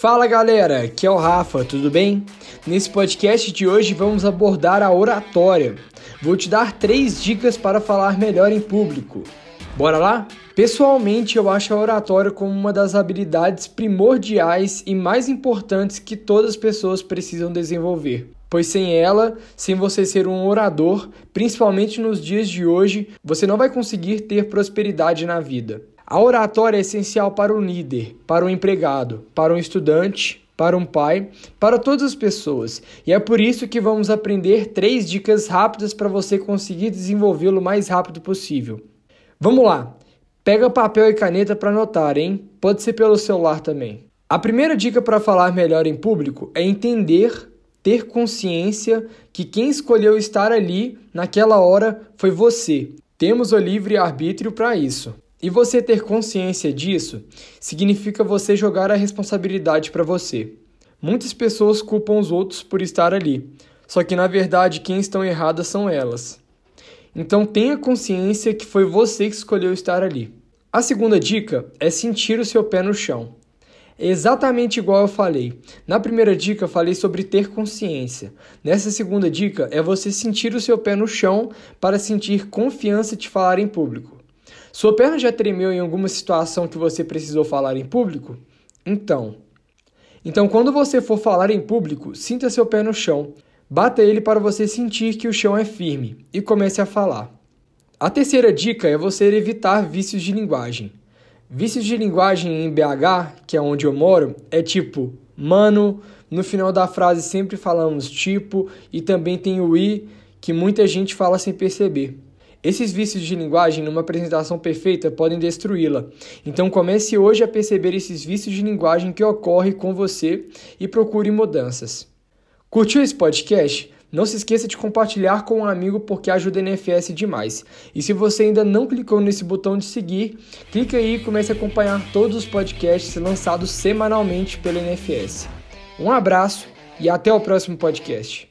Fala galera, aqui é o Rafa, tudo bem? Nesse podcast de hoje vamos abordar a oratória. Vou te dar três dicas para falar melhor em público. Bora lá? Pessoalmente, eu acho a oratória como uma das habilidades primordiais e mais importantes que todas as pessoas precisam desenvolver. Pois sem ela, sem você ser um orador, principalmente nos dias de hoje, você não vai conseguir ter prosperidade na vida. A oratória é essencial para o líder, para o empregado, para um estudante, para um pai, para todas as pessoas. E é por isso que vamos aprender três dicas rápidas para você conseguir desenvolvê-lo o mais rápido possível. Vamos lá! Pega papel e caneta para anotar, hein? Pode ser pelo celular também. A primeira dica para falar melhor em público é entender, ter consciência que quem escolheu estar ali naquela hora foi você. Temos o livre arbítrio para isso. E você ter consciência disso significa você jogar a responsabilidade para você. Muitas pessoas culpam os outros por estar ali, só que na verdade quem estão erradas são elas. Então tenha consciência que foi você que escolheu estar ali. A segunda dica é sentir o seu pé no chão. É exatamente igual eu falei. Na primeira dica falei sobre ter consciência. Nessa segunda dica é você sentir o seu pé no chão para sentir confiança de falar em público. Sua perna já tremeu em alguma situação que você precisou falar em público? Então. Então, quando você for falar em público, sinta seu pé no chão. Bata ele para você sentir que o chão é firme e comece a falar. A terceira dica é você evitar vícios de linguagem. Vícios de linguagem em BH, que é onde eu moro, é tipo mano, no final da frase sempre falamos tipo e também tem o i que muita gente fala sem perceber. Esses vícios de linguagem, numa apresentação perfeita, podem destruí-la. Então comece hoje a perceber esses vícios de linguagem que ocorrem com você e procure mudanças. Curtiu esse podcast? Não se esqueça de compartilhar com um amigo porque ajuda a NFS demais. E se você ainda não clicou nesse botão de seguir, clique aí e comece a acompanhar todos os podcasts lançados semanalmente pela NFS. Um abraço e até o próximo podcast.